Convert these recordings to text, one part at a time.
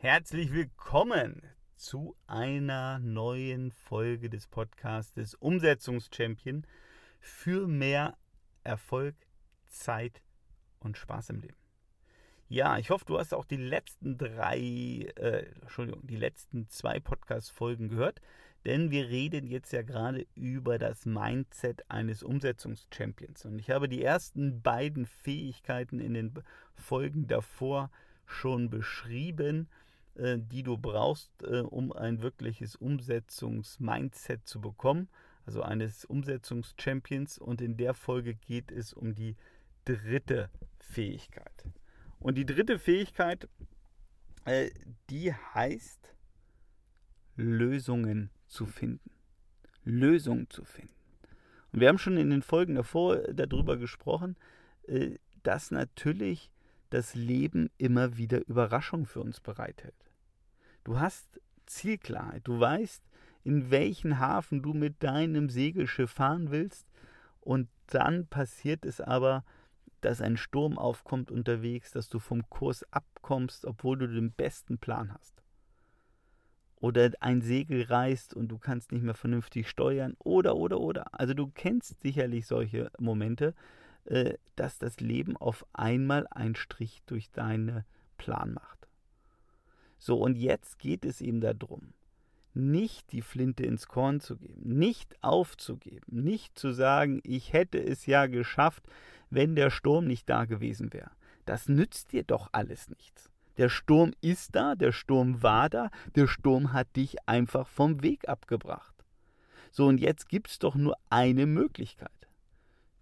Herzlich willkommen zu einer neuen Folge des Podcastes Umsetzungschampion für mehr Erfolg, Zeit und Spaß im Leben. Ja, ich hoffe, du hast auch die letzten drei, äh, Entschuldigung, die letzten zwei Podcast-Folgen gehört, denn wir reden jetzt ja gerade über das Mindset eines Umsetzungschampions. Und ich habe die ersten beiden Fähigkeiten in den Folgen davor schon beschrieben äh, die du brauchst, äh, um ein wirkliches Umsetzungsmindset zu bekommen, also eines Umsetzungschampions. Und in der Folge geht es um die dritte Fähigkeit. Und die dritte Fähigkeit, äh, die heißt Lösungen zu finden. Lösungen zu finden. Und wir haben schon in den Folgen davor darüber gesprochen, dass natürlich das Leben immer wieder Überraschungen für uns bereithält. Du hast Zielklarheit. Du weißt, in welchen Hafen du mit deinem Segelschiff fahren willst. Und dann passiert es aber, dass ein Sturm aufkommt unterwegs, dass du vom Kurs abkommst, obwohl du den besten Plan hast. Oder ein Segel reißt und du kannst nicht mehr vernünftig steuern. Oder, oder, oder. Also du kennst sicherlich solche Momente, äh, dass das Leben auf einmal einen Strich durch deinen Plan macht. So, und jetzt geht es ihm darum, nicht die Flinte ins Korn zu geben, nicht aufzugeben, nicht zu sagen, ich hätte es ja geschafft, wenn der Sturm nicht da gewesen wäre. Das nützt dir doch alles nichts. Der Sturm ist da, der Sturm war da, der Sturm hat dich einfach vom Weg abgebracht. So, und jetzt gibt es doch nur eine Möglichkeit.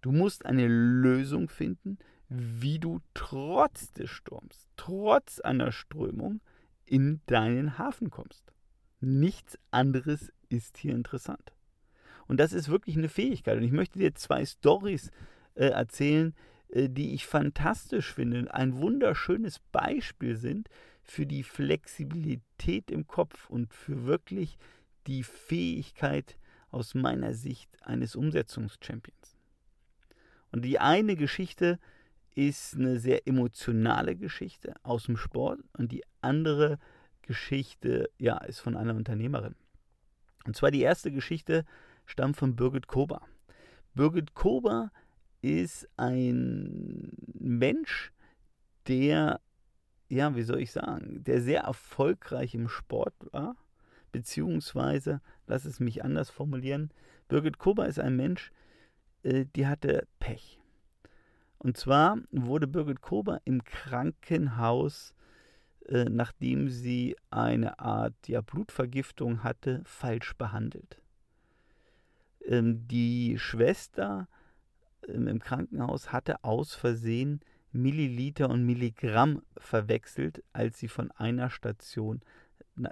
Du musst eine Lösung finden, wie du trotz des Sturms, trotz einer Strömung, in deinen Hafen kommst. Nichts anderes ist hier interessant. Und das ist wirklich eine Fähigkeit. Und ich möchte dir zwei Stories äh, erzählen, äh, die ich fantastisch finde, ein wunderschönes Beispiel sind für die Flexibilität im Kopf und für wirklich die Fähigkeit aus meiner Sicht eines Umsetzungschampions. Und die eine Geschichte ist eine sehr emotionale Geschichte aus dem Sport und die andere Geschichte ja, ist von einer Unternehmerin. Und zwar die erste Geschichte stammt von Birgit Kober. Birgit Kober ist ein Mensch, der, ja, wie soll ich sagen, der sehr erfolgreich im Sport war, beziehungsweise, lass es mich anders formulieren, Birgit Kober ist ein Mensch, äh, die hatte Pech. Und zwar wurde Birgit Kober im Krankenhaus, äh, nachdem sie eine Art ja, Blutvergiftung hatte, falsch behandelt. Ähm, die Schwester ähm, im Krankenhaus hatte aus Versehen Milliliter und Milligramm verwechselt, als sie von einer Station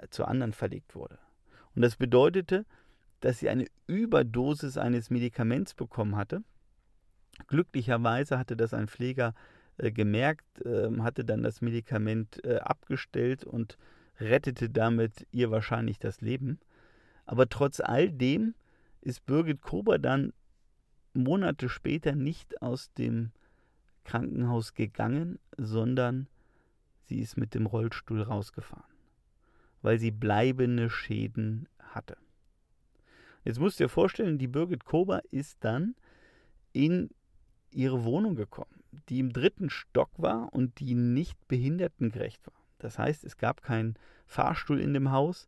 zur anderen verlegt wurde. Und das bedeutete, dass sie eine Überdosis eines Medikaments bekommen hatte Glücklicherweise hatte das ein Pfleger äh, gemerkt, äh, hatte dann das Medikament äh, abgestellt und rettete damit ihr wahrscheinlich das Leben. Aber trotz all dem ist Birgit Kober dann Monate später nicht aus dem Krankenhaus gegangen, sondern sie ist mit dem Rollstuhl rausgefahren, weil sie bleibende Schäden hatte. Jetzt musst du dir vorstellen, die Birgit Kober ist dann in ihre Wohnung gekommen, die im dritten Stock war und die nicht behindertengerecht war. Das heißt, es gab keinen Fahrstuhl in dem Haus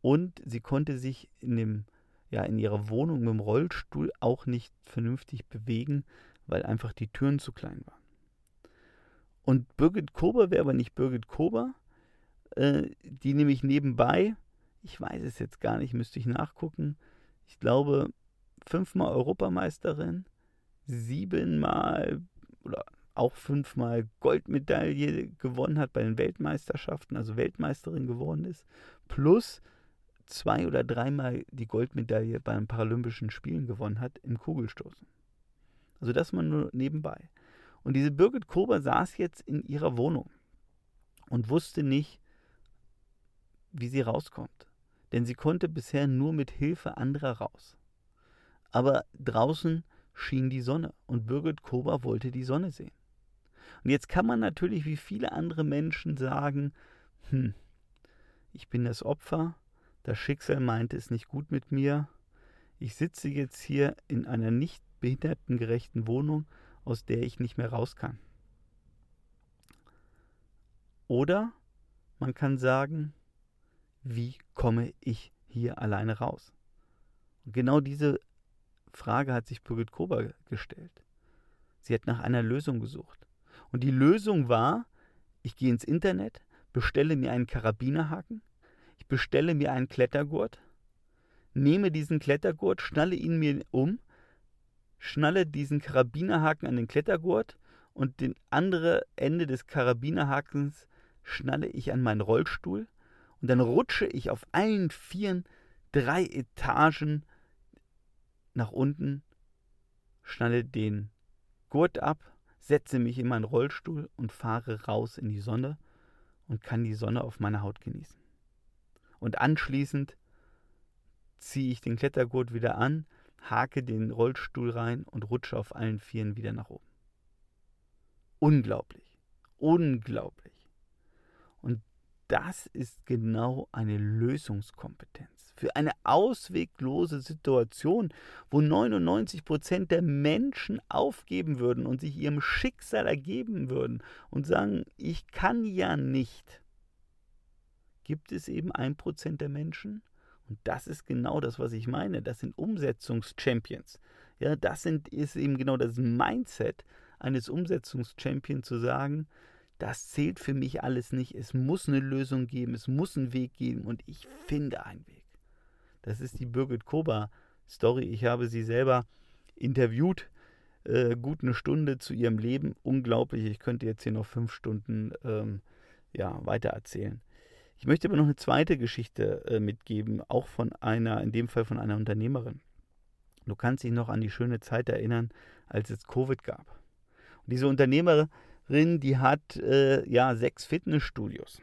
und sie konnte sich in, dem, ja, in ihrer Wohnung mit dem Rollstuhl auch nicht vernünftig bewegen, weil einfach die Türen zu klein waren. Und Birgit Kober wäre aber nicht Birgit Kober, äh, die nämlich nebenbei, ich weiß es jetzt gar nicht, müsste ich nachgucken, ich glaube, fünfmal Europameisterin, siebenmal oder auch fünfmal Goldmedaille gewonnen hat bei den Weltmeisterschaften, also Weltmeisterin geworden ist, plus zwei oder dreimal die Goldmedaille bei den Paralympischen Spielen gewonnen hat im Kugelstoßen. Also das mal nur nebenbei. Und diese Birgit Kober saß jetzt in ihrer Wohnung und wusste nicht, wie sie rauskommt. Denn sie konnte bisher nur mit Hilfe anderer raus. Aber draußen schien die Sonne und Birgit Kober wollte die Sonne sehen. Und jetzt kann man natürlich wie viele andere Menschen sagen, hm, ich bin das Opfer, das Schicksal meinte es nicht gut mit mir, ich sitze jetzt hier in einer nicht behindertengerechten Wohnung, aus der ich nicht mehr raus kann. Oder man kann sagen, wie komme ich hier alleine raus? Und genau diese Frage hat sich Birgit Kober gestellt. Sie hat nach einer Lösung gesucht. Und die Lösung war, ich gehe ins Internet, bestelle mir einen Karabinerhaken, ich bestelle mir einen Klettergurt, nehme diesen Klettergurt, schnalle ihn mir um, schnalle diesen Karabinerhaken an den Klettergurt und den andere Ende des Karabinerhakens schnalle ich an meinen Rollstuhl und dann rutsche ich auf allen Vieren drei Etagen nach unten, schnalle den Gurt ab, setze mich in meinen Rollstuhl und fahre raus in die Sonne und kann die Sonne auf meiner Haut genießen. Und anschließend ziehe ich den Klettergurt wieder an, hake den Rollstuhl rein und rutsche auf allen Vieren wieder nach oben. Unglaublich. Unglaublich. Und das ist genau eine Lösungskompetenz. Für eine ausweglose Situation, wo 99 Prozent der Menschen aufgeben würden und sich ihrem Schicksal ergeben würden und sagen, ich kann ja nicht, gibt es eben ein Prozent der Menschen, und das ist genau das, was ich meine. Das sind Umsetzungschampions. Ja, das sind, ist eben genau das Mindset eines Umsetzungschampions zu sagen, das zählt für mich alles nicht. Es muss eine Lösung geben, es muss einen Weg geben und ich finde einen Weg. Das ist die Birgit Kober Story. Ich habe sie selber interviewt, äh, gut eine Stunde zu ihrem Leben. Unglaublich. Ich könnte jetzt hier noch fünf Stunden ähm, ja, weiter erzählen. Ich möchte aber noch eine zweite Geschichte äh, mitgeben, auch von einer, in dem Fall von einer Unternehmerin. Du kannst dich noch an die schöne Zeit erinnern, als es Covid gab. Und diese Unternehmerin, die hat äh, ja sechs Fitnessstudios.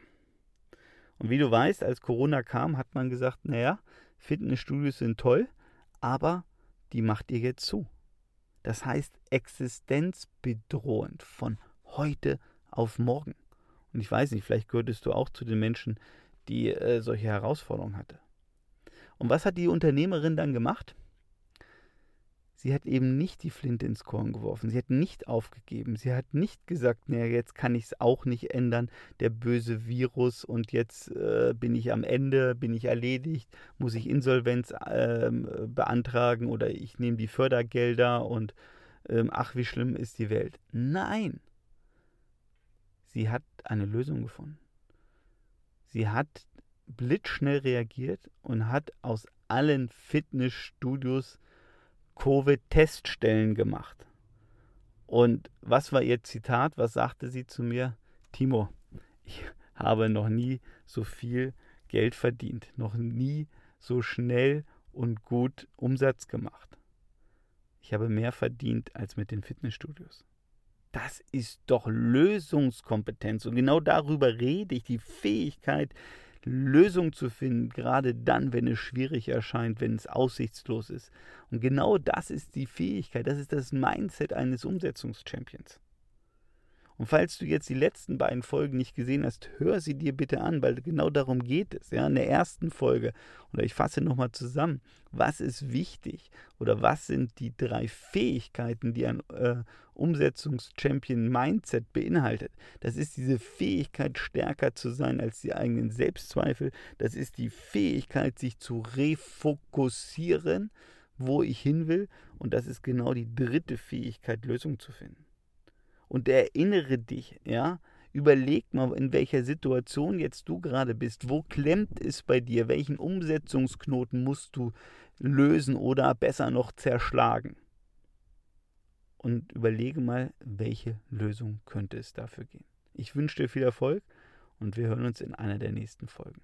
Und wie du weißt, als Corona kam, hat man gesagt, naja, Fitnessstudios sind toll, aber die macht ihr jetzt zu. Das heißt existenzbedrohend von heute auf morgen. Und ich weiß nicht, vielleicht gehörtest du auch zu den Menschen, die äh, solche Herausforderungen hatte. Und was hat die Unternehmerin dann gemacht? Sie hat eben nicht die Flinte ins Korn geworfen. Sie hat nicht aufgegeben. Sie hat nicht gesagt, naja, jetzt kann ich es auch nicht ändern, der böse Virus und jetzt äh, bin ich am Ende, bin ich erledigt, muss ich Insolvenz äh, beantragen oder ich nehme die Fördergelder und äh, ach, wie schlimm ist die Welt. Nein, Sie hat eine Lösung gefunden. Sie hat blitzschnell reagiert und hat aus allen Fitnessstudios Covid-Teststellen gemacht. Und was war ihr Zitat? Was sagte sie zu mir? Timo, ich habe noch nie so viel Geld verdient, noch nie so schnell und gut Umsatz gemacht. Ich habe mehr verdient als mit den Fitnessstudios. Das ist doch Lösungskompetenz. Und genau darüber rede ich, die Fähigkeit, Lösungen zu finden, gerade dann, wenn es schwierig erscheint, wenn es aussichtslos ist. Und genau das ist die Fähigkeit, das ist das Mindset eines Umsetzungschampions. Und falls du jetzt die letzten beiden Folgen nicht gesehen hast, hör sie dir bitte an, weil genau darum geht es. Ja, in der ersten Folge, oder ich fasse nochmal zusammen, was ist wichtig oder was sind die drei Fähigkeiten, die ein äh, Umsetzungs-Champion-Mindset beinhaltet. Das ist diese Fähigkeit, stärker zu sein als die eigenen Selbstzweifel. Das ist die Fähigkeit, sich zu refokussieren, wo ich hin will. Und das ist genau die dritte Fähigkeit, Lösungen zu finden und erinnere dich, ja, überleg mal, in welcher Situation jetzt du gerade bist. Wo klemmt es bei dir? Welchen Umsetzungsknoten musst du lösen oder besser noch zerschlagen? Und überlege mal, welche Lösung könnte es dafür gehen. Ich wünsche dir viel Erfolg und wir hören uns in einer der nächsten Folgen.